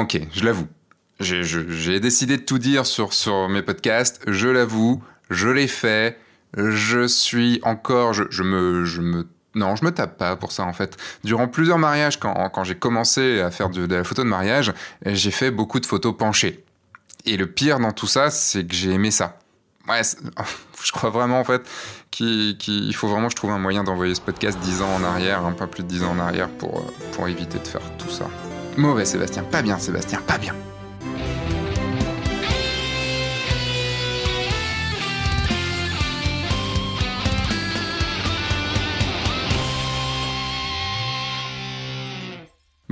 Ok, je l'avoue. J'ai décidé de tout dire sur, sur mes podcasts, je l'avoue, je l'ai fait, je suis encore, je, je, me, je me non, je me tape pas pour ça en fait. Durant plusieurs mariages, quand, quand j'ai commencé à faire de, la photo de mariage, j'ai fait beaucoup de photos penchées. Et le pire dans tout ça, c'est que j'ai aimé ça. Ouais, je crois vraiment en fait qu'il faut vraiment je trouve un moyen d'envoyer ce podcast 10 ans en arrière, un peu plus de 10 ans en arrière pour, euh, pour éviter de faire tout ça. Mauvais Sébastien, pas bien Sébastien, pas bien.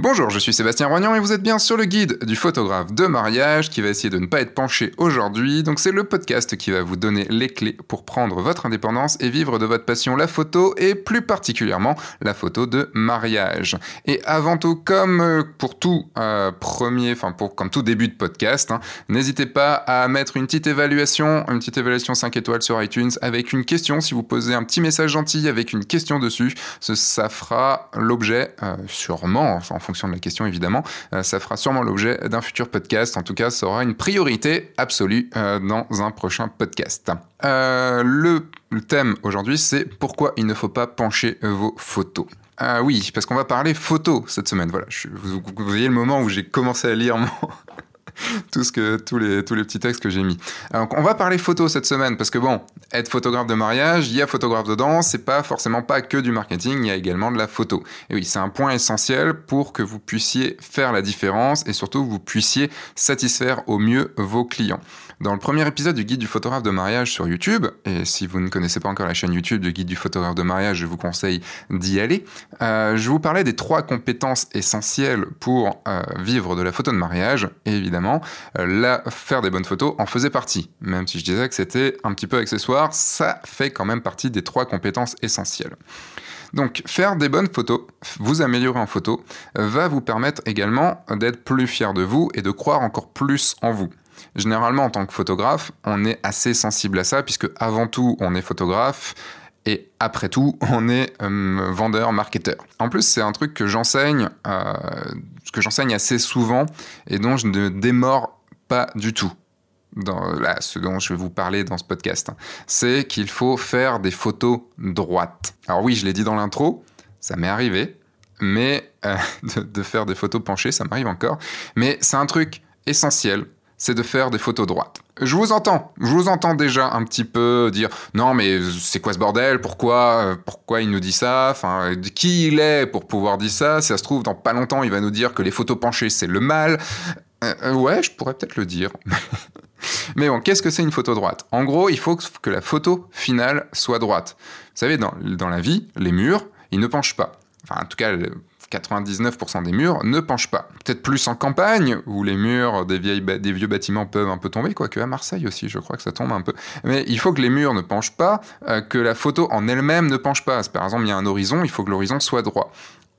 Bonjour, je suis Sébastien Roignan et vous êtes bien sur le guide du photographe de mariage qui va essayer de ne pas être penché aujourd'hui. Donc c'est le podcast qui va vous donner les clés pour prendre votre indépendance et vivre de votre passion la photo et plus particulièrement la photo de mariage. Et avant tout, comme euh, pour tout euh, premier, enfin pour comme tout début de podcast, hein, n'hésitez pas à mettre une petite évaluation, une petite évaluation 5 étoiles sur iTunes avec une question. Si vous posez un petit message gentil avec une question dessus, ça fera l'objet euh, sûrement en de la question évidemment, euh, ça fera sûrement l'objet d'un futur podcast. En tout cas, ça aura une priorité absolue euh, dans un prochain podcast. Euh, le, thème aujourd'hui, c'est pourquoi il ne faut pas pencher vos photos? Ah oui, parce qu'on va parler photo cette semaine. Voilà, vous, vous, voyez le moment où j'ai commencé à lire mon, tous, les, petits textes que j'ai mis. Alors, on va parler photo cette semaine parce que bon, être photographe de mariage, il y a photographe dedans, c'est pas forcément pas que du marketing, il y a également de la photo. Et oui, c'est un point essentiel pour que vous puissiez faire la différence et surtout vous puissiez satisfaire au mieux vos clients. Dans le premier épisode du guide du photographe de mariage sur YouTube, et si vous ne connaissez pas encore la chaîne YouTube du guide du photographe de mariage, je vous conseille d'y aller, euh, je vous parlais des trois compétences essentielles pour euh, vivre de la photo de mariage, et évidemment, euh, faire des bonnes photos en faisait partie. Même si je disais que c'était un petit peu accessoire, ça fait quand même partie des trois compétences essentielles. Donc faire des bonnes photos, vous améliorer en photo, va vous permettre également d'être plus fier de vous et de croire encore plus en vous. Généralement, en tant que photographe, on est assez sensible à ça, puisque avant tout, on est photographe. Et après tout, on est euh, vendeur, marketeur. En plus, c'est un truc que j'enseigne, euh, que j'enseigne assez souvent et dont je ne démords pas du tout. Dans, ce dont je vais vous parler dans ce podcast, hein. c'est qu'il faut faire des photos droites. Alors oui, je l'ai dit dans l'intro, ça m'est arrivé, mais euh, de faire des photos penchées, ça m'arrive encore. Mais c'est un truc essentiel c'est de faire des photos droites. Je vous entends, je vous entends déjà un petit peu dire non mais c'est quoi ce bordel? Pourquoi pourquoi il nous dit ça? Enfin qui il est pour pouvoir dire ça? Si ça se trouve dans pas longtemps il va nous dire que les photos penchées c'est le mal. Euh, euh, ouais, je pourrais peut-être le dire. mais bon, qu'est-ce que c'est une photo droite? En gros, il faut que la photo finale soit droite. Vous savez, dans, dans la vie, les murs, ils ne penchent pas. Enfin, en tout cas, 99% des murs ne penchent pas. Peut-être plus en campagne, où les murs des, vieilles vieux bâtiments peuvent un peu tomber, quoique à Marseille aussi, je crois que ça tombe un peu. Mais il faut que les murs ne penchent pas, euh, que la photo en elle-même ne penche pas. Par exemple, il y a un horizon, il faut que l'horizon soit droit.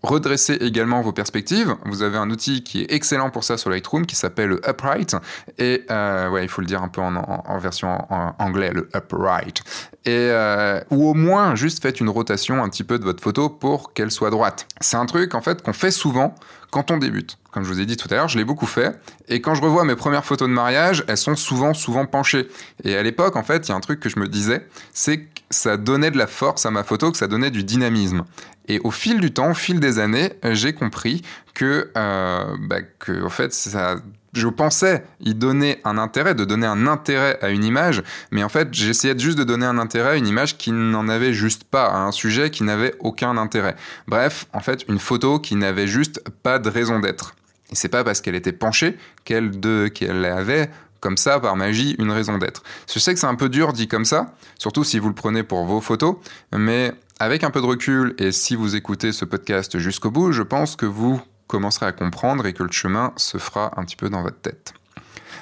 Redressez également vos perspectives. Vous avez un outil qui est excellent pour ça sur Lightroom qui s'appelle le Upright. Et euh, ouais, il faut le dire un peu en, version en, anglais, le Upright. Et, euh, ou au moins, juste faites une rotation un petit peu de votre photo pour qu'elle soit droite. C'est un truc en fait qu'on fait souvent quand on débute. Comme je vous ai dit tout à l'heure, je l'ai beaucoup fait. Et quand je revois mes premières photos de mariage, elles sont souvent, souvent penchées. Et à l'époque, en fait, il y a un truc que je me disais, c'est ça donnait de la force à ma photo, que ça donnait du dynamisme. Et au fil du temps, au fil des années, j'ai compris que, euh, bah, que, en fait, ça je pensais y donner un intérêt, de donner un intérêt à une image, mais en fait, j'essayais juste de donner un intérêt à une image qui n'en avait juste pas, à un sujet qui n'avait aucun intérêt. Bref, en fait, une photo qui n'avait juste pas de raison d'être. Et c'est pas parce qu'elle était penchée qu'elle qu'elle avait comme ça, par magie, une raison d'être. Je sais que c'est un peu dur dit comme ça, surtout si vous le prenez pour vos photos, mais avec un peu de recul et si vous écoutez ce podcast jusqu'au bout, je pense que vous commencerez à comprendre et que le chemin se fera un petit peu dans votre tête.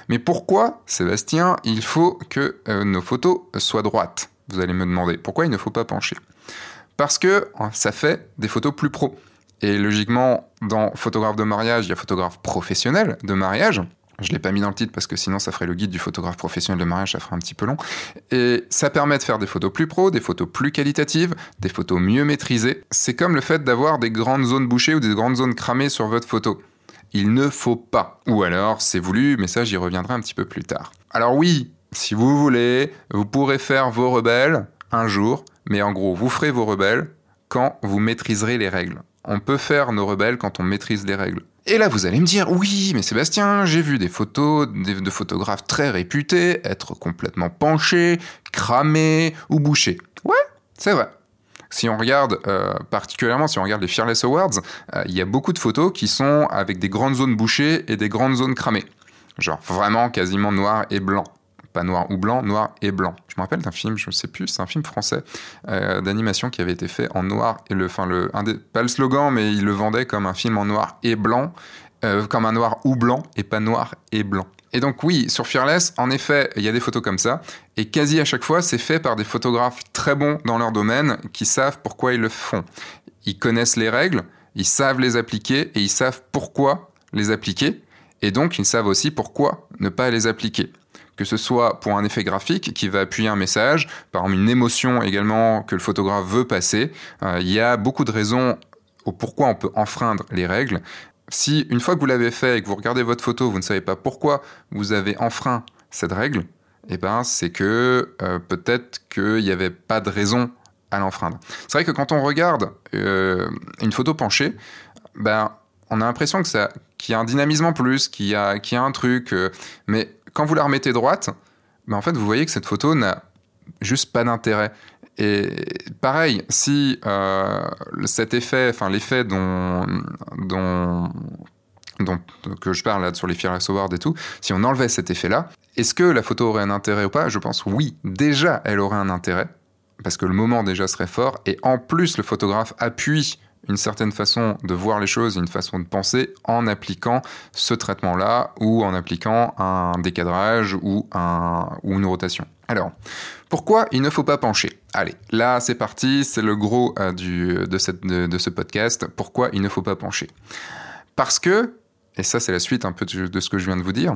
Mais pourquoi, Sébastien, il faut que euh, nos photos soient droites? Vous allez me demander. Pourquoi il ne faut pas pencher? Parce que ça fait des photos plus pro. Et logiquement, dans photographe de mariage, il y a photographe professionnel de mariage. Je ne l'ai pas mis dans le titre parce que sinon ça ferait le guide du photographe professionnel de mariage, ça ferait un petit peu long. Et ça permet de faire des photos plus pro, des photos plus qualitatives, des photos mieux maîtrisées. C'est comme le fait d'avoir des grandes zones bouchées ou des grandes zones cramées sur votre photo. il ne faut pas. Ou alors, c'est voulu, mais ça, j'y reviendrai un petit peu plus tard. Alors oui, si vous voulez, vous pourrez faire vos rebelles un jour, mais en gros, vous ferez vos rebelles quand vous maîtriserez les règles. On peut faire nos rebelles quand on maîtrise les règles. Et là, vous allez me dire, oui, mais Sébastien, j'ai vu des photos de photographes très réputés être complètement penchés, cramés ou bouchés. Ouais, c'est vrai. Si on regarde, euh, particulièrement si on regarde les Fearless Awards, euh, il y a beaucoup de photos qui sont avec des grandes zones bouchées et des grandes zones cramées. Genre vraiment quasiment noir et blanc pas noir ou blanc, noir et blanc. Je me rappelle d'un film, je ne sais plus, c'est un film français euh, d'animation qui avait été fait en noir et le, enfin le, pas le slogan, mais il le vendait comme un film en noir et blanc, euh, comme un noir ou blanc et pas noir et blanc. Et donc oui, sur Fearless, en effet, il y a des photos comme ça, et quasi à chaque fois, c'est fait par des photographes très bons dans leur domaine, qui savent pourquoi ils le font. Ils connaissent les règles, ils savent les appliquer, et ils savent pourquoi les appliquer, et donc ils savent aussi pourquoi ne pas les appliquer que ce soit pour un effet graphique qui va appuyer un message, par exemple une émotion également que le photographe veut passer. Euh, il y a beaucoup de raisons au pourquoi on peut enfreindre les règles. Si une fois que vous l'avez fait et que vous regardez votre photo, vous ne savez pas pourquoi vous avez enfreint cette règle, eh ben c'est que euh, peut-être qu'il n'y avait pas de raison à l'enfreindre. C'est vrai que quand on regarde euh, une photo penchée, ben on a l'impression qu'il y a un dynamisme en plus, qu'il y a, y a un truc, mais quand vous la remettez droite, ben en fait, vous voyez que cette photo n'a juste pas d'intérêt. Et pareil, si euh, cet effet, enfin l'effet dont, dont, dont, que je parle là sur les Fearless Awards et tout, si on enlevait cet effet-là, est-ce que la photo aurait un intérêt ou pas? Je pense oui. Déjà, elle aurait un intérêt parce que le moment déjà serait fort et en plus le photographe appuie une certaine façon de voir les choses, une façon de penser en appliquant ce traitement-là ou en appliquant un décadrage ou, un, ou une rotation. Alors, pourquoi il ne faut pas pencher? Allez, là c'est parti, c'est le gros euh, de, ce podcast. Pourquoi il ne faut pas pencher? Parce que, et ça c'est la suite un peu de ce que je viens de vous dire,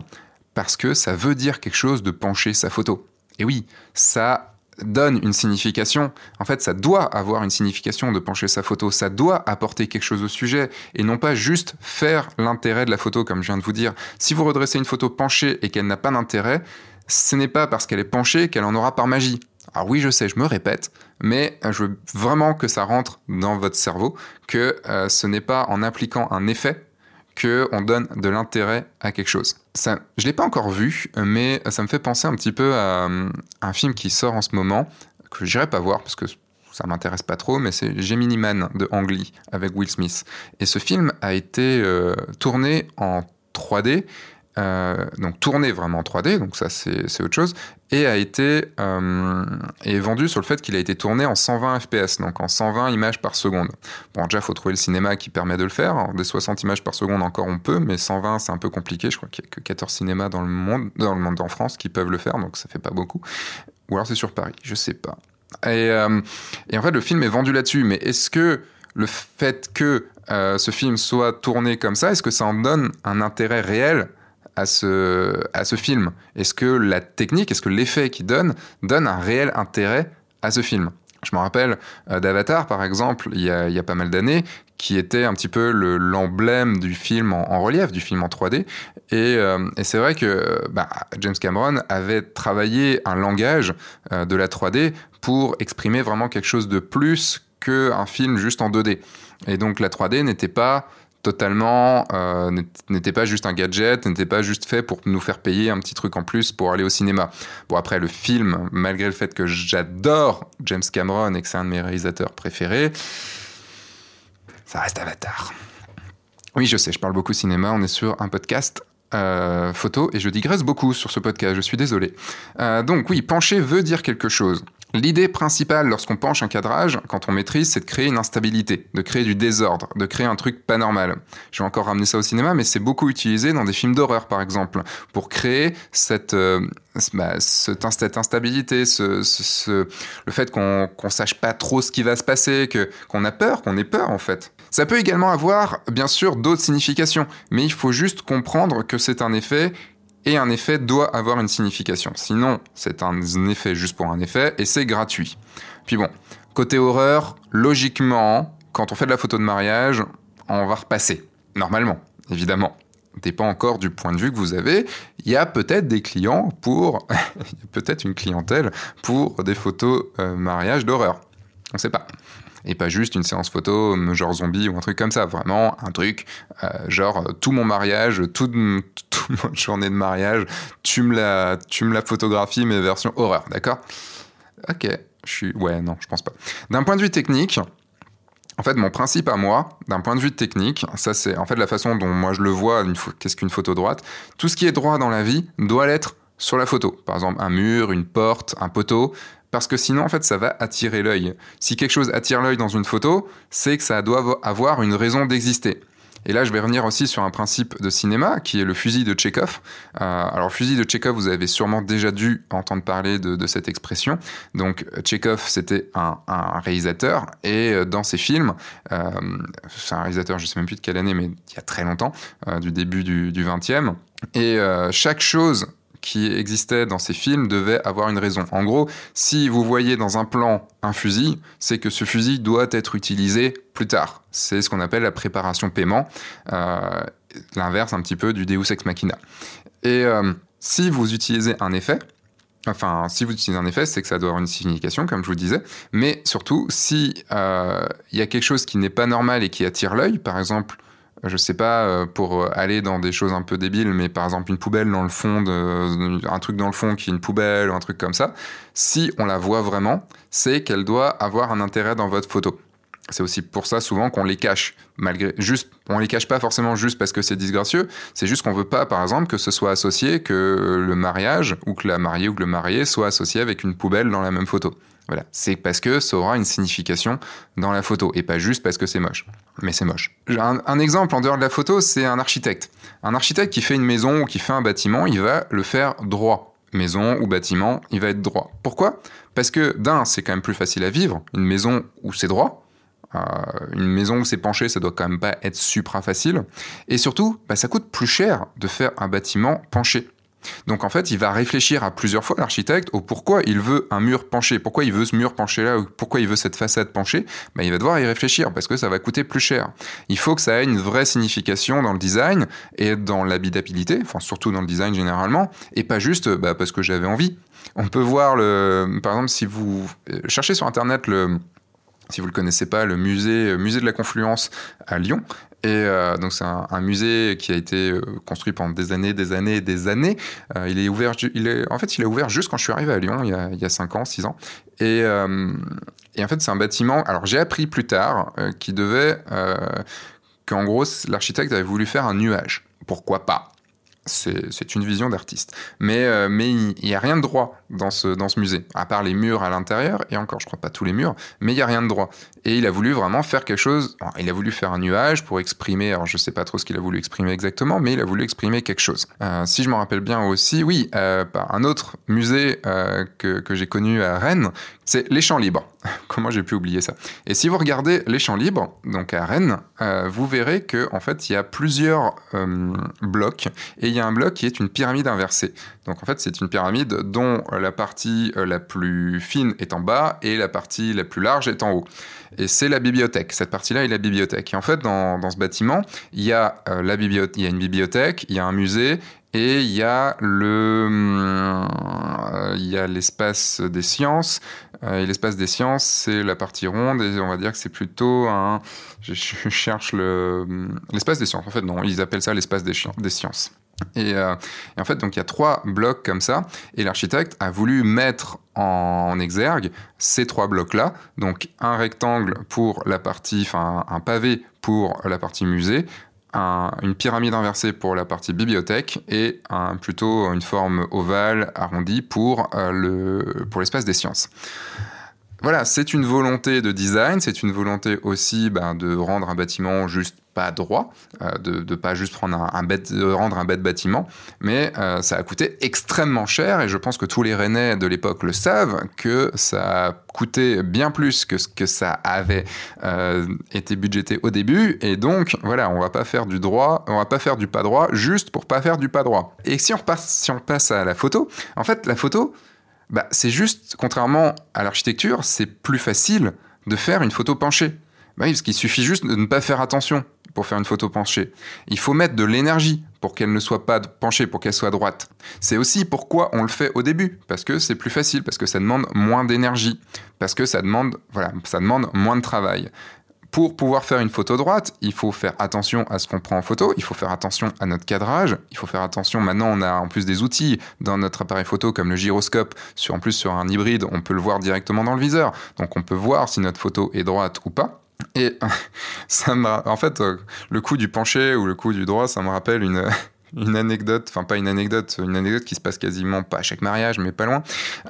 parce que ça veut dire quelque chose de pencher sa photo. Et oui, ça donne une signification. En fait, ça doit avoir une signification de pencher sa photo. Ça doit apporter quelque chose au sujet et non pas juste faire l'intérêt de la photo, comme je viens de vous dire. Si vous redressez une photo penchée et qu'elle n'a pas d'intérêt, ce n'est pas parce qu'elle est penchée qu'elle en aura par magie. Alors oui, je sais, je me répète, mais je veux vraiment que ça rentre dans votre cerveau, que euh, ce n'est pas en appliquant un effet qu'on donne de l'intérêt à quelque chose. Je ne l'ai pas encore vu, mais ça me fait penser un petit peu à, un film qui sort en ce moment, que je n'irai pas voir parce que ça m'intéresse pas trop, mais c'est Gemini Man de Ang avec Will Smith. Et ce film a été euh, tourné en 3D euh, donc tourné vraiment en 3D, donc ça c'est autre chose, et a été euh, est vendu sur le fait qu'il a été tourné en 120 fps, donc en 120 images par seconde. Bon, déjà faut trouver le cinéma qui permet de le faire. des 60 images par seconde encore on peut, mais 120 c'est un peu compliqué. Je crois qu'il y a que 14 cinémas dans le monde, dans le monde en France qui peuvent le faire, donc ça fait pas beaucoup. Ou alors c'est sur Paris, je sais pas. Et, euh, et en fait le film est vendu là-dessus, mais est-ce que le fait que ce film soit tourné comme ça, est-ce que ça en donne un intérêt réel à ce, à ce film Est-ce que la technique, est-ce que l'effet qu'il donne donne un réel intérêt à ce film? Je me rappelle euh, d'Avatar, par exemple, il y, a, y a pas mal d'années, qui était un petit peu l'emblème du film en, relief, du film en 3D. Et, euh, et c'est vrai que bah, James Cameron avait travaillé un langage euh, de la 3D pour exprimer vraiment quelque chose de plus qu'un film juste en 2D. Et donc la 3D n'était pas totalement, euh, n'était pas juste un gadget, n'était pas juste fait pour nous faire payer un petit truc en plus pour aller au cinéma. Bon, après, le film, malgré le fait que j'adore James Cameron et que c'est un de mes réalisateurs préférés, ça reste Avatar. Oui, je sais, je parle beaucoup cinéma, on est sur un podcast euh, photo et je digresse beaucoup sur ce podcast, je suis désolé. Euh, donc oui, pencher veut dire quelque chose. L'idée principale lorsqu'on penche un cadrage, quand on maîtrise, c'est de créer une instabilité, de créer du désordre, de créer un truc pas normal. Je vais encore ramener ça au cinéma, mais c'est beaucoup utilisé dans des films d'horreur, par exemple, pour créer cette, euh, bah, cette, instabilité, ce, le fait qu'on ne sache pas trop ce qui va se passer, qu'on a peur, qu'on ait peur en fait. Ça peut également avoir, bien sûr, d'autres significations, mais il faut juste comprendre que c'est un effet et un effet doit avoir une signification. Sinon, c'est un effet juste pour un effet et c'est gratuit. Puis bon, côté horreur, logiquement, quand on fait de la photo de mariage, on va repasser. Normalement, évidemment. dépend encore du point de vue que vous avez. Il y a peut-être des clients pour, peut-être une clientèle pour des photos euh, mariage d'horreur. On ne sait pas. Et pas juste une séance photo genre zombie ou un truc comme ça. Vraiment un truc euh, genre tout mon mariage, toute, toute ma journée de mariage, tu me la, tu me la photographies mais version horreur, d'accord? Ok, je suis... Ouais, non, je pense pas. D'un point de vue technique, en fait, mon principe à moi, d'un point de vue technique, ça c'est en fait la façon dont moi je le vois, qu'est-ce qu'une photo droite? Tout ce qui est droit dans la vie doit l'être sur la photo. Par exemple, un mur, une porte, un poteau, parce que sinon, en fait, ça va attirer l'œil. Si quelque chose attire l'œil dans une photo, c'est que ça doit avoir une raison d'exister. Et là, je vais revenir aussi sur un principe de cinéma qui est le fusil de Tchekhov. Euh, alors, fusil de Tchekhov, vous avez sûrement déjà dû entendre parler de, cette expression. Donc, Tchekhov, c'était un, réalisateur et euh, dans ses films, euh, c'est un réalisateur, je sais même plus de quelle année, mais il y a très longtemps, du début du, du 20e. Et chaque chose qui existait dans ces films devait avoir une raison. En gros, si vous voyez dans un plan un fusil, c'est que ce fusil doit être utilisé plus tard. C'est ce qu'on appelle la préparation paiement, euh, l'inverse un petit peu du Deus ex machina. Et euh, si vous utilisez un effet, Enfin, si vous utilisez un effet, c'est que ça doit avoir une signification, comme je vous disais. Mais surtout, si euh, il y a quelque chose qui n'est pas normal et qui attire l'œil, par exemple je sais pas, euh, pour aller dans des choses un peu débiles, mais par exemple une poubelle dans le fond, un truc dans le fond qui est une poubelle ou un truc comme ça, si on la voit vraiment, c'est qu'elle doit avoir un intérêt dans votre photo. C'est aussi pour ça souvent qu'on les cache, malgré juste, on les cache pas forcément juste parce que c'est disgracieux. C'est juste qu'on veut pas, par exemple, que ce soit associé que le mariage ou que la mariée ou que le marié soit associé avec une poubelle dans la même photo. Voilà, c'est parce que ça aura une signification dans la photo et pas juste parce que c'est moche. Mais c'est moche. Un, exemple en dehors de la photo, c'est un architecte. Un architecte qui fait une maison ou qui fait un bâtiment, il va le faire droit. Maison ou bâtiment, il va être droit. Pourquoi? Parce que d'un, c'est quand même plus facile à vivre. Une maison où c'est droit, euh, une maison où c'est penché, ça doit quand même pas être supra facile. Et surtout, bah, ça coûte plus cher de faire un bâtiment penché. Donc en fait, il va réfléchir à plusieurs fois l'architecte au pourquoi il veut un mur penché, pourquoi il veut ce mur penché là, ou pourquoi il veut cette façade penchée? Ben, il va devoir y réfléchir parce que ça va coûter plus cher. Il faut que ça ait une vraie signification dans le design et dans l'habitabilité, enfin surtout dans le design généralement, et pas juste bah, parce que j'avais envie. On peut voir le, par exemple, si vous euh, cherchez sur internet si vous ne le connaissez pas, le musée, euh, musée de la Confluence à Lyon. Et euh, donc c'est un, musée qui a été euh, construit pendant des années, des années, des années. il est ouvert, il est, en fait, il est ouvert juste quand je suis arrivé à Lyon, il y a, il y a 5 ans, 6 ans. Et, en fait, c'est un bâtiment. Alors j'ai appris plus tard qui devait, qu'en gros, l'architecte avait voulu faire un nuage. Pourquoi pas? C'est une vision d'artiste. Euh, mais il n'y a rien de droit dans ce, dans ce musée, à part les murs à l'intérieur, et encore, je crois pas tous les murs, mais il n'y a rien de droit. Et il a voulu vraiment faire quelque chose, il a voulu faire un nuage pour exprimer, alors je sais pas trop ce qu'il a voulu exprimer exactement, mais il a voulu exprimer quelque chose. Euh, si je me rappelle bien aussi, oui, euh, un autre musée que, que j'ai connu à Rennes, c'est les champs libres. Comment j'ai pu oublier ça? Et si vous regardez les champs libres, donc à Rennes, vous verrez que en fait il y a plusieurs blocs et il y a un bloc qui est une pyramide inversée. Donc en fait, c'est une pyramide dont la partie euh, la plus fine est en bas et la partie la plus large est en haut. Et c'est la bibliothèque. Cette partie-là est la bibliothèque. Et en fait, dans, dans ce bâtiment, il y, a, euh, la il y a une bibliothèque, il y a un musée et il y a le, euh, il y a l'espace des sciences. et l'espace des sciences, c'est la partie ronde. Et on va dire que c'est plutôt un. Je, cherche le l'espace des sciences. En fait, non, ils appellent ça l'espace des sciences. Euh, et, en fait, donc il y a trois blocs comme ça, et l'architecte a voulu mettre en, exergue ces trois blocs-là, donc un rectangle pour la partie, enfin un pavé pour la partie musée, une pyramide inversée pour la partie bibliothèque et plutôt une forme ovale arrondie pour euh, le pour l'espace des sciences. Voilà, c'est une volonté de design, c'est une volonté aussi ben, de rendre un bâtiment juste pas droit, euh, de pas juste prendre un, rendre un bête bâtiment, mais euh, ça a coûté extrêmement cher et je pense que tous les Rennais de l'époque le savent que ça a coûté bien plus que ce que ça avait euh, été budgété au début et donc voilà, on va pas faire du droit, on va pas faire du pas droit juste pour pas faire du pas droit. Et si on passe, si on passe à la photo, en fait la photo, bah, c'est juste, contrairement à l'architecture, c'est plus facile de faire une photo penchée. Bah parce qu'il suffit juste de ne pas faire attention pour faire une photo penchée. Il faut mettre de l'énergie pour qu'elle ne soit pas penchée, pour qu'elle soit droite. C'est aussi pourquoi on le fait au début, parce que c'est plus facile, parce que ça demande moins d'énergie, parce que ça demande, voilà, ça demande moins de travail. Pour pouvoir faire une photo droite, il faut faire attention à ce qu'on prend en photo, il faut faire attention à notre cadrage, il faut faire attention, maintenant on a en plus des outils dans notre appareil photo comme le gyroscope, sur, en plus sur un hybride on peut le voir directement dans le viseur, donc on peut voir si notre photo est droite ou pas. Et ça me, en fait, euh, le coup du penché ou le coup du droit, ça me rappelle une, une anecdote, enfin pas une anecdote, une anecdote qui se passe quasiment pas à chaque mariage, mais pas loin,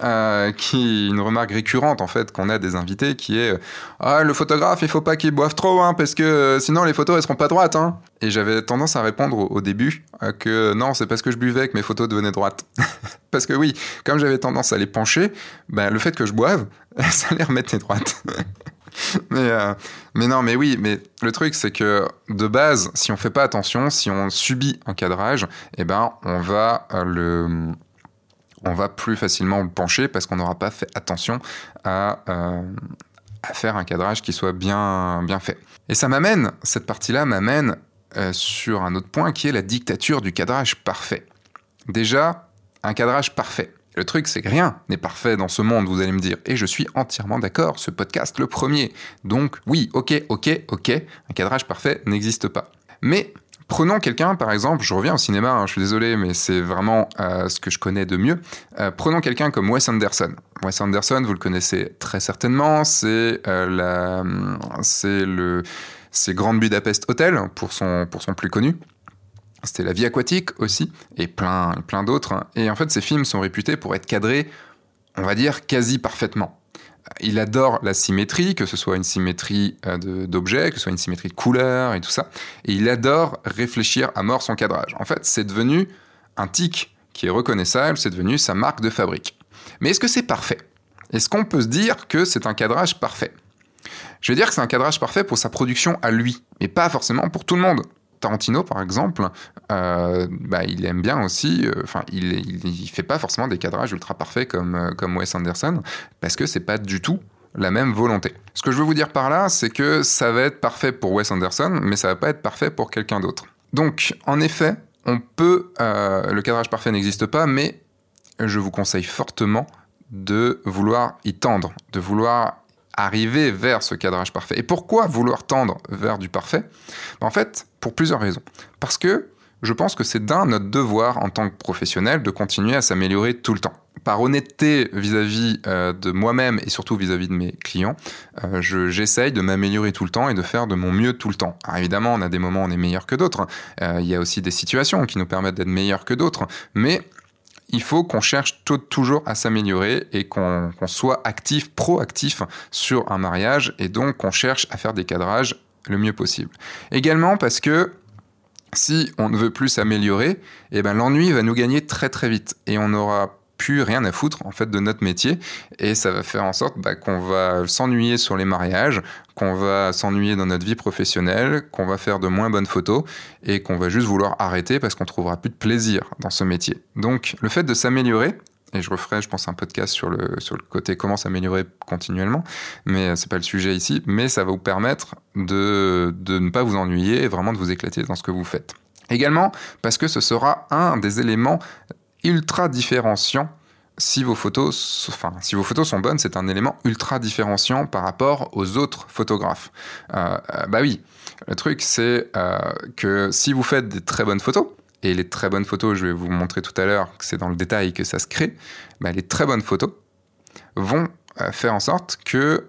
euh, qui une remarque récurrente en fait qu'on a des invités, qui est ah le photographe il faut pas qu'il boive trop hein, parce que euh, sinon les photos elles seront pas droites hein. Et j'avais tendance à répondre au, début euh, que non c'est parce que je buvais que mes photos devenaient droites, parce que oui comme j'avais tendance à les pencher, ben le fait que je boive ça les remettait droites. mais, euh, mais non, mais oui, mais le truc, c'est que de base, si on fait pas attention, si on subit un cadrage, eh ben, on va euh, plus facilement le pencher parce qu'on n'aura pas fait attention à, euh, faire un cadrage qui soit bien, bien fait. Et ça m'amène, cette partie-là m'amène sur un autre point qui est la dictature du cadrage parfait. Déjà, un cadrage parfait. Le truc, c'est que rien n'est parfait dans ce monde, vous allez me dire. Et je suis entièrement d'accord, ce podcast, le premier. Donc oui, ok, ok, ok, un cadrage parfait n'existe pas. Mais Prenons quelqu'un, par exemple, je reviens au cinéma, hein, je suis désolé, mais c'est vraiment euh, ce que je connais de mieux. Euh, prenons quelqu'un comme Wes Anderson. Wes Anderson, vous le connaissez très certainement, c'est euh, le, Grand Budapest Hotel pour son, pour son plus connu. C'était La vie aquatique aussi, et plein, plein d'autres. Et en fait, ces films sont réputés pour être cadrés, on va dire, quasi parfaitement. Il adore la symétrie, que ce soit une symétrie euh, d'objets, que ce soit une symétrie de couleurs et tout ça. Et il adore réfléchir à mort son cadrage. En fait, c'est devenu un tic qui est reconnaissable, c'est devenu sa marque de fabrique. Mais est-ce que c'est parfait? Est-ce qu'on peut se dire que c'est un cadrage parfait? Je vais dire que c'est un cadrage parfait pour sa production à lui, mais pas forcément pour tout le monde. Tarantino, par exemple, euh, bah, il aime bien aussi, euh, enfin, il, il, fait pas forcément des cadrages ultra parfaits comme, euh, comme Wes Anderson, parce que c'est pas du tout la même volonté. Ce que je veux vous dire par là, c'est que ça va être parfait pour Wes Anderson, mais ça va pas être parfait pour quelqu'un d'autre. Donc, en effet, on peut, le cadrage parfait n'existe pas, mais je vous conseille fortement de vouloir y tendre, de vouloir arriver vers ce cadrage parfait. Et pourquoi vouloir tendre vers du parfait? En fait, pour plusieurs raisons. Parce que je pense que c'est d'un notre devoir en tant que professionnel de continuer à s'améliorer tout le temps. Par honnêteté vis-à-vis euh, de moi-même et surtout vis-à-vis de mes clients, euh, j'essaye de m'améliorer tout le temps et de faire de mon mieux tout le temps. Alors évidemment, on a des moments où on est meilleur que d'autres. Euh, il y a aussi des situations qui nous permettent d'être meilleurs que d'autres. Mais il faut qu'on cherche toujours à s'améliorer et qu'on soit actif, proactif sur un mariage et donc qu'on cherche à faire des cadrages le mieux possible. Également parce que si on ne veut plus s'améliorer, eh ben l'ennui va nous gagner très très vite et on n'aura plus rien à foutre en fait de notre métier et ça va faire en sorte bah, qu'on va s'ennuyer sur les mariages, qu'on va s'ennuyer dans notre vie professionnelle, qu'on va faire de moins bonnes photos et qu'on va juste vouloir arrêter parce qu'on trouvera plus de plaisir dans ce métier. Donc le fait de s'améliorer, et je referai, je pense, un podcast sur le, sur le côté comment s'améliorer continuellement, mais c'est pas le sujet ici, mais ça va vous permettre de, de ne pas vous ennuyer et vraiment de vous éclater dans ce que vous faites. Également parce que ce sera un des éléments ultra différenciant si vos photos, enfin, si vos photos sont bonnes, c'est un élément ultra différenciant par rapport aux autres photographes. Euh, euh, bah oui, le truc c'est euh, que si vous faites des très bonnes photos, et les très bonnes photos, je vais vous montrer tout à l'heure que c'est dans le détail que ça se crée, bah, les très bonnes photos vont faire en sorte que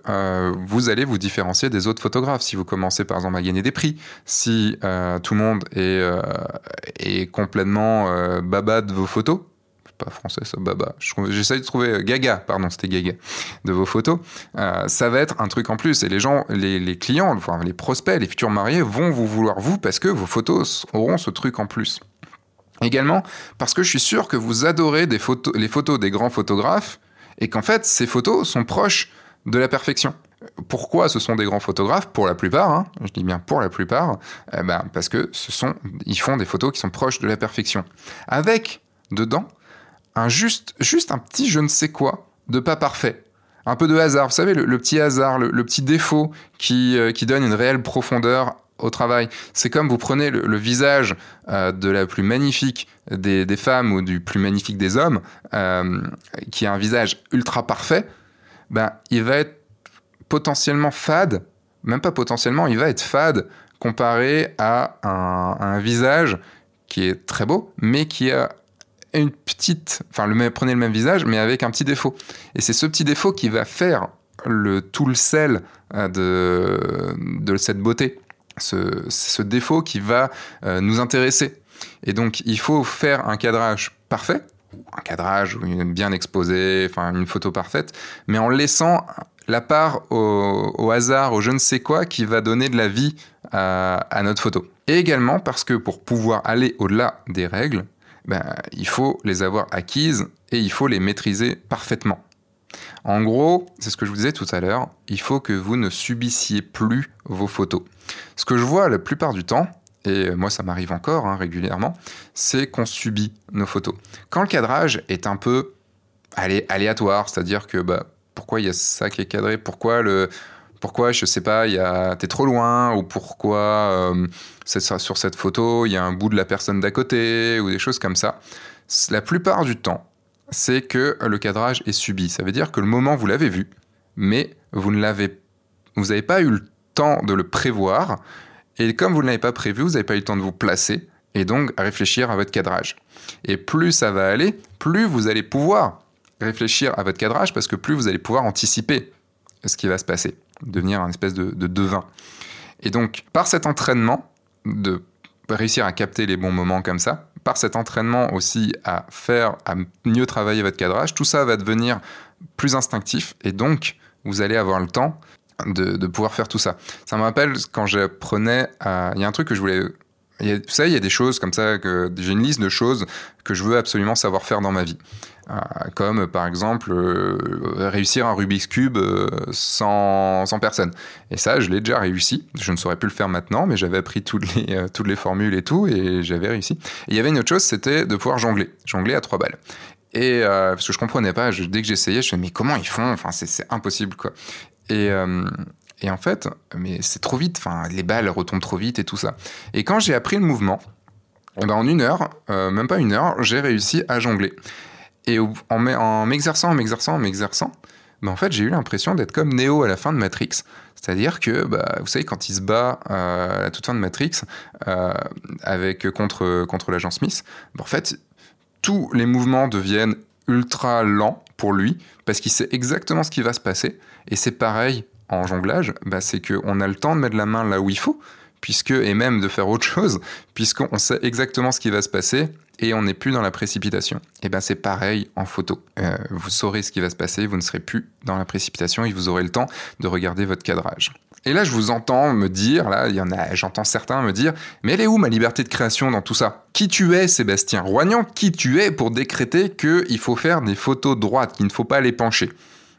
vous allez vous différencier des autres photographes. Si vous commencez par exemple à gagner des prix, si tout le monde est, complètement baba de vos photos, pas français ça, baba. J'essaye de trouver euh, Gaga, pardon, c'était Gaga, de vos photos. Euh, ça va être un truc en plus. Et les gens, les, clients, les prospects, les futurs mariés vont vous vouloir vous parce que vos photos auront ce truc en plus. Également parce que je suis sûr que vous adorez les photos des grands photographes et qu'en fait ces photos sont proches de la perfection. Pourquoi ce sont des grands photographes? Pour la plupart, hein, je dis bien pour la plupart, eh ben parce que ce sont, ils font des photos qui sont proches de la perfection. Avec dedans un juste, juste un petit je ne sais quoi de pas parfait. Un peu de hasard, vous savez, le, petit hasard, le, petit défaut qui, euh, qui donne une réelle profondeur au travail. C'est comme vous prenez le, visage euh, de la plus magnifique des, femmes ou du plus magnifique des hommes, euh, qui a un visage ultra parfait, ben, il va être potentiellement fade, même pas potentiellement, il va être fade comparé à un, visage qui est très beau, mais qui a une petite, enfin, le, prenez le même visage, mais avec un petit défaut. Et c'est ce petit défaut qui va faire le, tout le sel euh, de, de cette beauté ce, ce défaut qui va euh, nous intéresser. Et donc, il faut faire un cadrage parfait, un cadrage bien exposé, enfin une photo parfaite, mais en laissant la part au, hasard, au je ne sais quoi, qui va donner de la vie à, notre photo. Et également parce que pour pouvoir aller au-delà des règles, ben, il faut les avoir acquises et il faut les maîtriser parfaitement. En gros, c'est ce que je vous disais tout à l'heure, il faut que vous ne subissiez plus vos photos. Ce que je vois la plupart du temps, et moi ça m'arrive encore hein, régulièrement, c'est qu'on subit nos photos. Quand le cadrage est un peu aléatoire, c'est-à-dire que bah, pourquoi il y a ça qui est cadré, pourquoi le, pourquoi je sais pas, il t'es trop loin, ou pourquoi euh, sur cette photo il y a un bout de la personne d'à côté, ou des choses comme ça. La plupart du temps, c'est que le cadrage est subi. Ça veut dire que le moment vous l'avez vu, mais vous ne l'avez, vous n'avez pas eu le temps de le prévoir. Et comme vous ne l'avez pas prévu, vous n'avez pas eu le temps de vous placer et donc à réfléchir à votre cadrage. Et plus ça va aller, plus vous allez pouvoir réfléchir à votre cadrage parce que plus vous allez pouvoir anticiper ce qui va se passer, devenir un espèce de, de devin. Et donc, par cet entraînement, de réussir à capter les bons moments comme ça, par cet entraînement aussi à faire, à mieux travailler votre cadrage, tout ça va devenir plus instinctif et donc vous allez avoir le temps de, pouvoir faire tout ça. Ça me rappelle quand j'apprenais. Il y a un truc que je voulais... vous savez, il y a des choses comme ça, que j'ai une liste de choses que je veux absolument savoir faire dans ma vie. Euh, comme par exemple euh, réussir un Rubik's Cube euh, sans, sans, personne. Et ça, je l'ai déjà réussi. Je ne saurais plus le faire maintenant, mais j'avais appris toutes les, toutes les formules et tout, et j'avais réussi. Et il y avait une autre chose, c'était de pouvoir jongler. Jongler à trois balles. Et parce que je comprenais pas, dès que j'essayais, je me disais, mais comment ils font? Enfin, c'est impossible, quoi. Et, et en fait, mais c'est trop vite, enfin, les balles retombent trop vite et tout ça. Et quand j'ai appris le mouvement, eh ben en une heure, même pas une heure, j'ai réussi à jongler. Et en m'exerçant, en m'exerçant, en m'exerçant, bah en fait, j'ai eu l'impression d'être comme Neo à la fin de Matrix. C'est-à-dire que, bah, vous savez, quand il se bat euh, à la toute fin de Matrix euh, avec, contre, contre l'agent Smith, bah, en fait, tous les mouvements deviennent ultra lents pour lui parce qu'il sait exactement ce qui va se passer. Et c'est pareil en jonglage, bah, c'est qu'on a le temps de mettre la main là où il faut, puisque, et même de faire autre chose, puisqu'on sait exactement ce qui va se passer et on n'est plus dans la précipitation. Et bien c'est pareil en photo. Euh, vous saurez ce qui va se passer, vous ne serez plus dans la précipitation et vous aurez le temps de regarder votre cadrage. Et là, je vous entends me dire, là, il y en a, j'entends certains me dire, mais elle est où ma liberté de création dans tout ça? Qui tu es, Sébastien Roignan? Qui tu es pour décréter qu'il faut faire des photos droites, qu'il ne faut pas les pencher?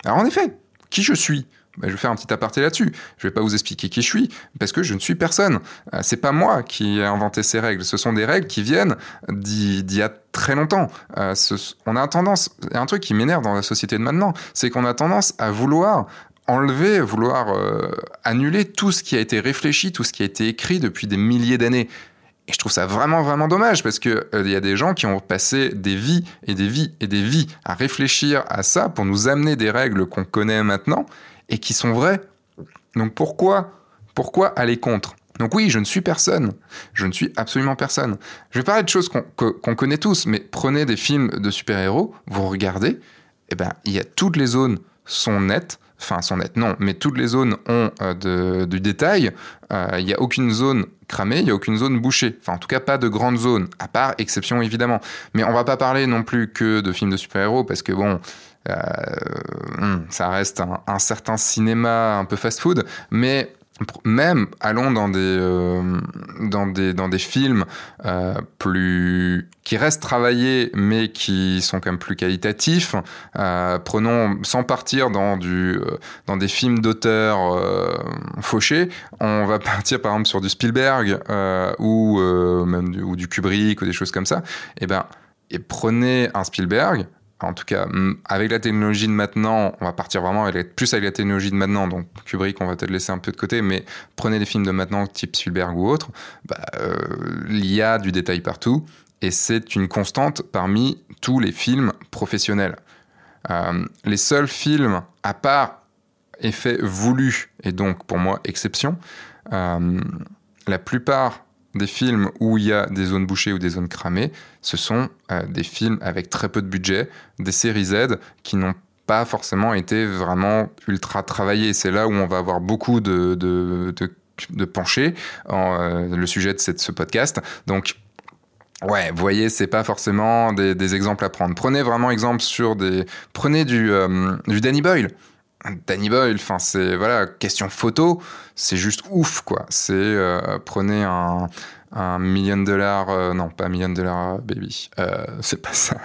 Alors en effet, qui je suis bah, je vais faire un petit aparté là-dessus. Je ne vais pas vous expliquer qui je suis, parce que je ne suis personne. Euh, c'est pas moi qui ai inventé ces règles. Ce sont des règles qui viennent d'il y a très longtemps. Euh, on a tendance, un truc qui m'énerve dans la société de maintenant, c'est qu'on a tendance à vouloir enlever, vouloir euh, annuler tout ce qui a été réfléchi, tout ce qui a été écrit depuis des milliers d'années. Et je trouve ça vraiment, vraiment dommage parce qu'il il y a des gens qui ont passé des vies et des vies et des vies à réfléchir à ça pour nous amener des règles qu'on connaît maintenant et qui sont vrais. Donc pourquoi, pourquoi aller contre? Donc oui, je ne suis personne. Je ne suis absolument personne. Je vais parler de choses qu'on connaît tous, mais prenez des films de super-héros, vous regardez, eh ben, il y a toutes les zones sont nettes, enfin sont nettes, non, mais toutes les zones ont euh, du détail. Euh, il n'y a aucune zone cramée, il n'y a aucune zone bouchée. Enfin, en tout cas, pas de grande zone, à part exception évidemment. Mais on va pas parler non plus que de films de super-héros, parce que bon, euh, hmm, ça reste un, certain cinéma un peu fast-food, mais même allons dans des euh, dans des dans des films euh, plus qui restent travaillés mais qui sont quand même plus qualitatifs prenons sans partir dans du dans des films d'auteurs fauchés on va partir par exemple sur du Spielberg ou même du, ou du Kubrick ou des choses comme ça. Et eh ben et prenez un Spielberg en tout cas, avec la technologie de maintenant, on va partir vraiment plus avec la technologie de maintenant, donc Kubrick, on va peut-être laisser un peu de côté, mais prenez des films de maintenant, type Spielberg ou autre, bah, euh, il y a du détail partout, et c'est une constante parmi tous les films professionnels. Euh, les seuls films, à part effet voulu, et donc pour moi exception, euh, la plupart des films où il y a des zones bouchées ou des zones cramées, ce sont euh, des films avec très peu de budget, des séries Z qui n'ont pas forcément été vraiment ultra travaillées. C'est là où on va avoir beaucoup de, de, de, penchés, en, le sujet de, ce podcast. Donc, Ouais, vous voyez, c'est pas forcément des, exemples à prendre. Prenez vraiment exemple sur des. Prenez du, euh, du Danny Boyle. Danny Boyle, enfin, c'est. Voilà, question photo, c'est juste ouf, quoi. C'est. Euh, prenez un, un million dollars. Euh, non, pas million dollar baby. c'est pas ça.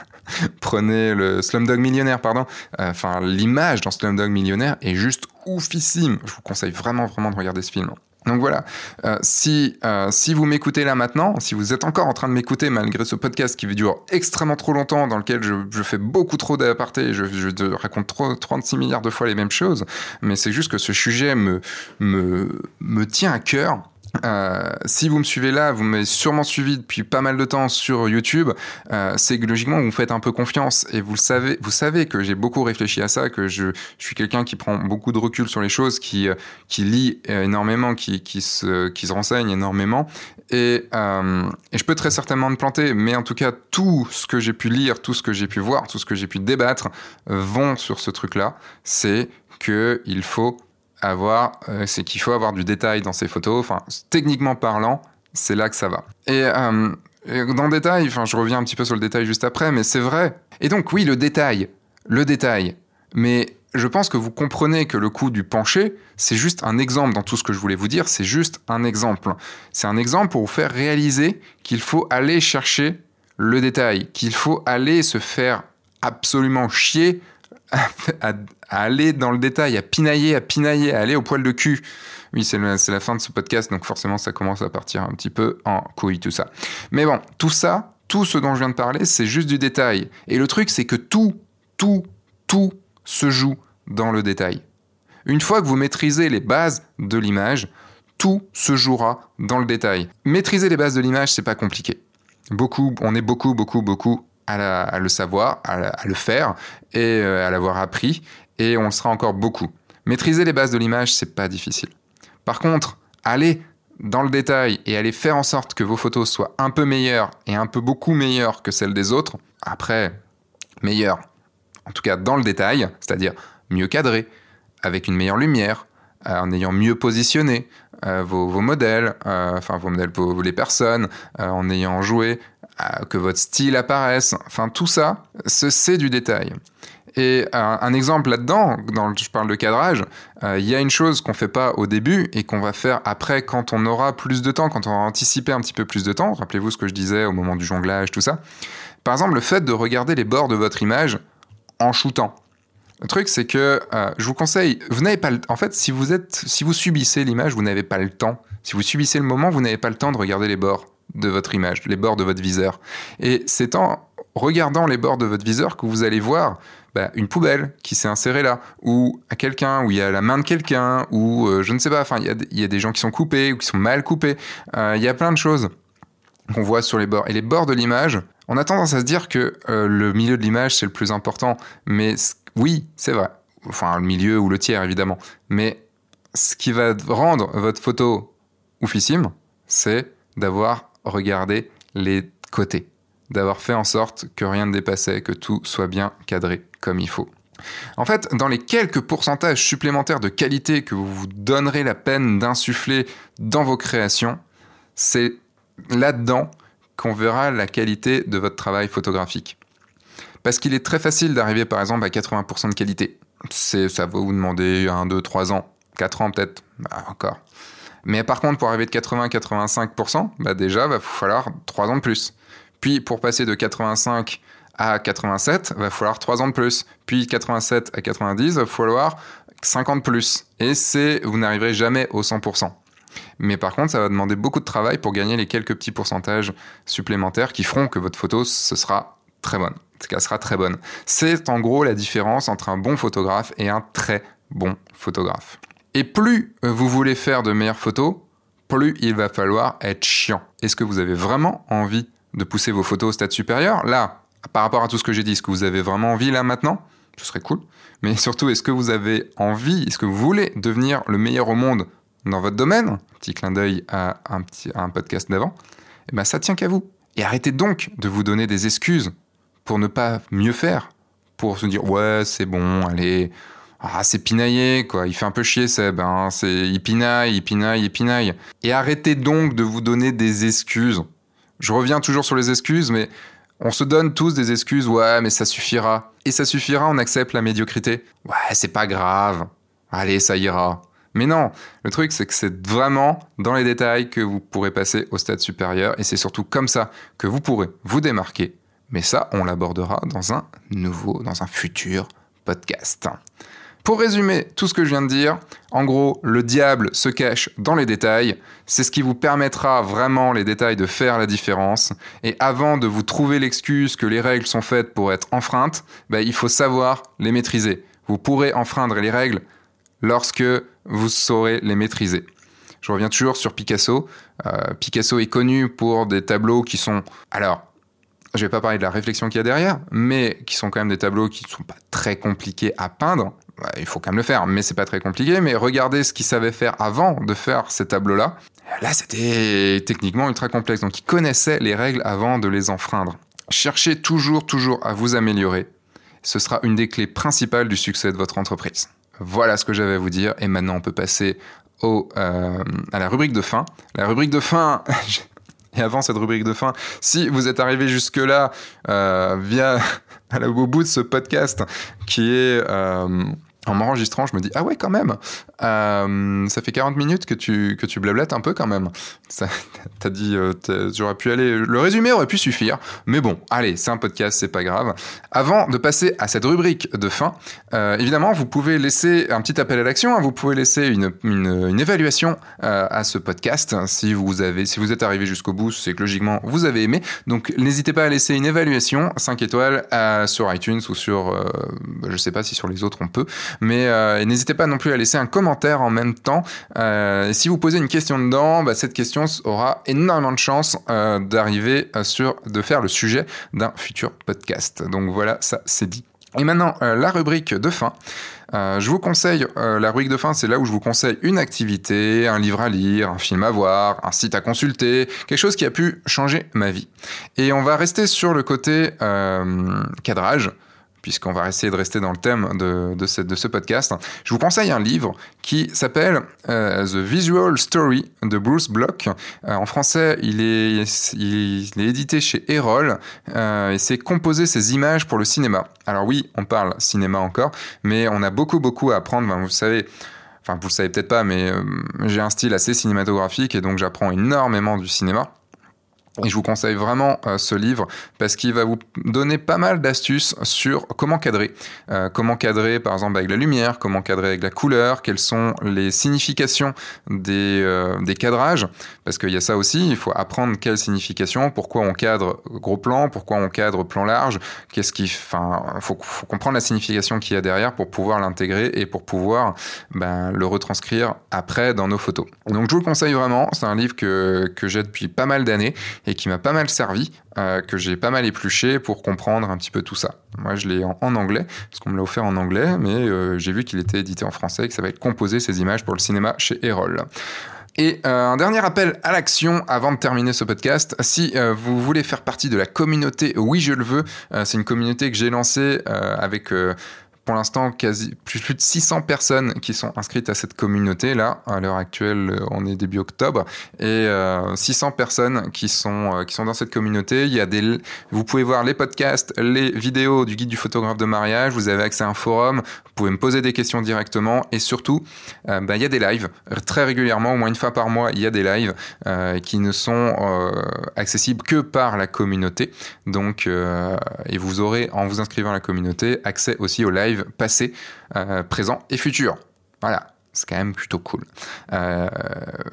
prenez le Slumdog Millionnaire, pardon. Enfin, l'image dans Slumdog Millionnaire est juste oufissime. Je vous conseille vraiment, vraiment de regarder ce film. Donc voilà, euh, si, euh, si vous m'écoutez là maintenant, si vous êtes encore en train de m'écouter malgré ce podcast qui dure extrêmement trop longtemps, dans lequel je, fais beaucoup trop d'apartés, je, je raconte trop, 36 milliards de fois les mêmes choses, mais c'est juste que ce sujet me, me, me tient à cœur euh, si vous me suivez là, vous m'avez sûrement suivi depuis pas mal de temps sur YouTube, euh, c'est que logiquement vous me faites un peu confiance. Et vous le savez, vous savez que j'ai beaucoup réfléchi à ça, que je, je suis quelqu'un qui prend beaucoup de recul sur les choses, qui, euh, qui lit énormément, qui, qui, se, qui se renseigne énormément. Et, euh, et je peux très certainement me planter, mais en tout cas tout ce que j'ai pu lire, tout ce que j'ai pu voir, tout ce que j'ai pu débattre vont sur ce truc-là, c'est que il faut avoir, euh, c'est qu'il faut avoir du détail dans ces photos. Enfin, techniquement parlant, c'est là que ça va. Et, euh, dans le détail, enfin, je reviens un petit peu sur le détail juste après, mais c'est vrai. Et donc, oui, le détail, le détail. Mais je pense que vous comprenez que le coup du penché, c'est juste un exemple dans tout ce que je voulais vous dire, c'est juste un exemple. C'est un exemple pour vous faire réaliser qu'il faut aller chercher le détail, qu'il faut aller se faire absolument chier à, aller dans le détail, à pinailler, à pinailler, à aller au poil de cul. Oui, c'est la fin de ce podcast, donc forcément ça commence à partir un petit peu en couille tout ça. Mais bon, tout ça, tout ce dont je viens de parler, c'est juste du détail. Et le truc, c'est que tout, tout, tout se joue dans le détail. Une fois que vous maîtrisez les bases de l'image, tout se jouera dans le détail. Maîtriser les bases de l'image, c'est pas compliqué. Beaucoup, on est beaucoup, beaucoup, beaucoup à, le savoir, à, le faire et euh, à l'avoir appris, et on le sera encore beaucoup. Maîtriser les bases de l'image, c'est pas difficile. Par contre, aller dans le détail et aller faire en sorte que vos photos soient un peu meilleures et un peu beaucoup meilleures que celles des autres, après, meilleures, en tout cas dans le détail, c'est-à-dire mieux cadré, avec une meilleure lumière, euh, en ayant mieux positionné euh, vos, modèles, enfin vos modèles, les personnes, en ayant joué que votre style apparaisse. Enfin, tout ça, c'est du détail. Et un, exemple là-dedans, dans je parle de cadrage, euh, il y a une chose qu'on fait pas au début et qu'on va faire après quand on aura plus de temps, quand on aura anticipé un petit peu plus de temps. Rappelez-vous ce que je disais au moment du jonglage, tout ça. Par exemple, le fait de regarder les bords de votre image en shootant. Le truc, c'est que euh, je vous conseille, vous n'avez pas le, en fait, si vous êtes, si vous subissez l'image, vous n'avez pas le temps. Si vous subissez le moment, vous n'avez pas le temps de regarder les bords de votre image, les bords de votre viseur. Et c'est en regardant les bords de votre viseur que vous allez voir bah, une poubelle qui s'est insérée là, ou à quelqu'un, ou il y a la main de quelqu'un, ou euh, je ne sais pas, enfin, il y, a des gens qui sont coupés ou qui sont mal coupés. Euh, il y a plein de choses qu'on voit sur les bords. Et les bords de l'image, on a tendance à se dire que euh, le milieu de l'image, c'est le plus important. Mais oui, c'est vrai. Enfin, le milieu ou le tiers, évidemment. Mais ce qui va rendre votre photo oufissime, c'est d'avoir regarder les côtés, d'avoir fait en sorte que rien ne dépassait, que tout soit bien cadré comme il faut. En fait, dans les quelques pourcentages supplémentaires de qualité que vous vous donnerez la peine d'insuffler dans vos créations, c'est là-dedans qu'on verra la qualité de votre travail photographique. Parce qu'il est très facile d'arriver par exemple à 80% de qualité. Ça va vous demander 1, 2, 3 ans, 4 ans peut-être, bah, encore. Mais par contre, pour arriver de 80 à 85%, bah déjà, va falloir 3 ans de plus. Puis pour passer de 85 à 87, va falloir 3 ans de plus. Puis 87 à 90, va falloir 50 de plus. Et c'est, vous n'arriverez jamais au 100%. Mais par contre, ça va demander beaucoup de travail pour gagner les quelques petits pourcentages supplémentaires qui feront que votre photo, ce qu'elle sera très bonne. C'est en gros la différence entre un bon photographe et un très bon photographe. Et plus vous voulez faire de meilleures photos, plus il va falloir être chiant. Est-ce que vous avez vraiment envie de pousser vos photos au stade supérieur? Là, par rapport à tout ce que j'ai dit, est-ce que vous avez vraiment envie là maintenant? Ce serait cool. Mais surtout, est-ce que vous avez envie, est-ce que vous voulez devenir le meilleur au monde dans votre domaine? Petit clin d'œil à un podcast d'avant. Eh bien, ça tient qu'à vous. Et arrêtez donc de vous donner des excuses pour ne pas mieux faire. Pour se dire, ouais, c'est bon, allez, ah, c'est pinaillé, quoi. Il fait un peu chier, Seb. Hein. C'est, il pinaille, il pinaille, il pinaille. Et arrêtez donc de vous donner des excuses. Je reviens toujours sur les excuses, mais on se donne tous des excuses. Ouais, mais ça suffira. Et ça suffira, on accepte la médiocrité. Ouais, c'est pas grave. Allez, ça ira. Mais non, le truc c'est que c'est vraiment dans les détails que vous pourrez passer au stade supérieur et c'est surtout comme ça que vous pourrez vous démarquer. Mais ça, on l'abordera dans un nouveau, dans un futur podcast. Pour résumer tout ce que je viens de dire, en gros, le diable se cache dans les détails. C'est ce qui vous permettra vraiment les détails de faire la différence. Et avant de vous trouver l'excuse que les règles sont faites pour être enfreintes, bah, il faut savoir les maîtriser. Vous pourrez enfreindre les règles lorsque vous saurez les maîtriser. Je reviens toujours sur Picasso. Euh, Picasso est connu pour des tableaux qui sont... Alors, je vais pas parler de la réflexion qu'il y a derrière, mais qui sont quand même des tableaux qui ne sont pas très compliqués à peindre. Il faut quand même le faire, mais c'est pas très compliqué. Mais regardez ce qu'il savait faire avant de faire ces tableaux-là. Là, c'était techniquement ultra complexe. Donc, il connaissait les règles avant de les enfreindre. Cherchez toujours, toujours à vous améliorer. Ce sera une des clés principales du succès de votre entreprise. Voilà ce que j'avais à vous dire. Et maintenant, on peut passer au, euh, à la rubrique de fin. La rubrique de fin, et avant cette rubrique de fin, si vous êtes arrivé jusque-là euh, via au bout de ce podcast qui est euh, en m'enregistrant, je me dis ah ouais quand même, euh, ça fait 40 minutes que tu que tu blablates un peu quand même. T'as dit, euh, j'aurais pu aller, le résumé aurait pu suffire, mais bon, allez, c'est un podcast, c'est pas grave. Avant de passer à cette rubrique de fin, euh, évidemment, vous pouvez laisser un petit appel à l'action, hein. vous pouvez laisser une, une, évaluation à ce podcast si vous avez, si vous êtes arrivé jusqu'au bout, c'est que logiquement vous avez aimé. Donc n'hésitez pas à laisser une évaluation 5 étoiles sur iTunes ou sur, je sais pas si sur les autres on peut. Mais n'hésitez pas non plus à laisser un commentaire en même temps. Euh, si vous posez une question dedans, bah, cette question aura énormément de chances euh, d'arriver sur, de faire le sujet d'un futur podcast. Donc voilà, ça c'est dit. Et maintenant, la rubrique de fin. je vous conseille, la rubrique de fin, c'est là où je vous conseille une activité, un livre à lire, un film à voir, un site à consulter, quelque chose qui a pu changer ma vie. Et on va rester sur le côté cadrage puisqu'on va essayer de rester dans le thème de, de, ce, podcast, je vous conseille un livre qui s'appelle euh, The Visual Story de Bruce Block. Euh, en français, il est, il, est édité chez Erol euh, et c'est composer ses images pour le cinéma. Alors oui, on parle cinéma encore, mais on a beaucoup beaucoup à apprendre. vous savez, enfin vous le savez peut-être pas, mais j'ai un style assez cinématographique et donc j'apprends énormément du cinéma. Et je vous conseille vraiment euh, ce livre parce qu'il va vous donner pas mal d'astuces sur comment cadrer. Euh, comment cadrer par exemple avec la lumière, comment cadrer avec la couleur, quelles sont les significations des, euh, des cadrages. Parce qu'il y a ça aussi, il faut apprendre quelle signification, pourquoi on cadre gros plan, pourquoi on cadre plan large, qu'est-ce qui... Enfin, faut, faut, comprendre la signification qu'il y a derrière pour pouvoir l'intégrer et pour pouvoir ben, le retranscrire après dans nos photos. Donc je vous le conseille vraiment, c'est un livre que, que j'ai depuis pas mal d'années et qui m'a pas mal servi, euh, que j'ai pas mal épluché pour comprendre un petit peu tout ça. Moi, je l'ai en, anglais, parce qu'on me l'a offert en anglais, mais euh, j'ai vu qu'il était édité en français et que ça va être composé ces images pour le cinéma chez Erol. Et euh, un dernier appel à l'action avant de terminer ce podcast. Si vous voulez faire partie de la communauté Oui je le veux, c'est une communauté que j'ai lancée avec pour l'instant plus, de 600 personnes qui sont inscrites à cette communauté là. À l'heure actuelle, on est début octobre et 600 euh, personnes qui sont euh, qui sont dans cette communauté. Il y a des, vous pouvez voir les podcasts, les vidéos du guide du photographe de mariage. Vous avez accès à un forum. Vous pouvez me poser des questions directement et surtout, euh, bah, il y a des lives très régulièrement, au moins une fois par mois. Il y a des lives qui ne sont accessibles que par la communauté. Donc, et vous aurez en vous inscrivant à la communauté accès aussi aux lives passé, euh, présent et futur. Voilà. c'est quand même plutôt cool. Euh,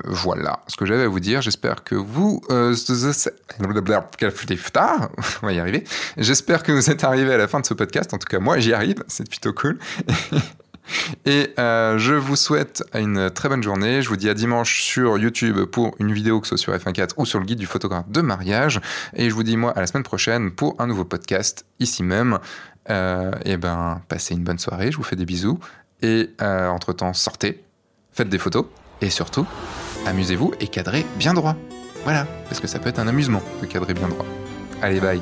voilà ce que j'avais à vous dire. J'espère que vous... Euh, on va y arriver. J'espère que vous êtes arrivés à la fin de ce podcast. En tout cas, moi, j'y arrive. C'est plutôt cool. Et je vous souhaite une très bonne journée. Je vous dis à dimanche sur YouTube pour une vidéo, que ce soit sur F1.4 ou sur le guide du photographe de mariage. Et je vous dis moi à la semaine prochaine pour un nouveau podcast ici même. Et ben, passez une bonne soirée. Je vous fais des bisous. Et euh, entre-temps, sortez, faites des photos, et surtout, amusez-vous et cadrez bien droit. Voilà, parce que ça peut être un amusement de cadrer bien droit. Allez, bye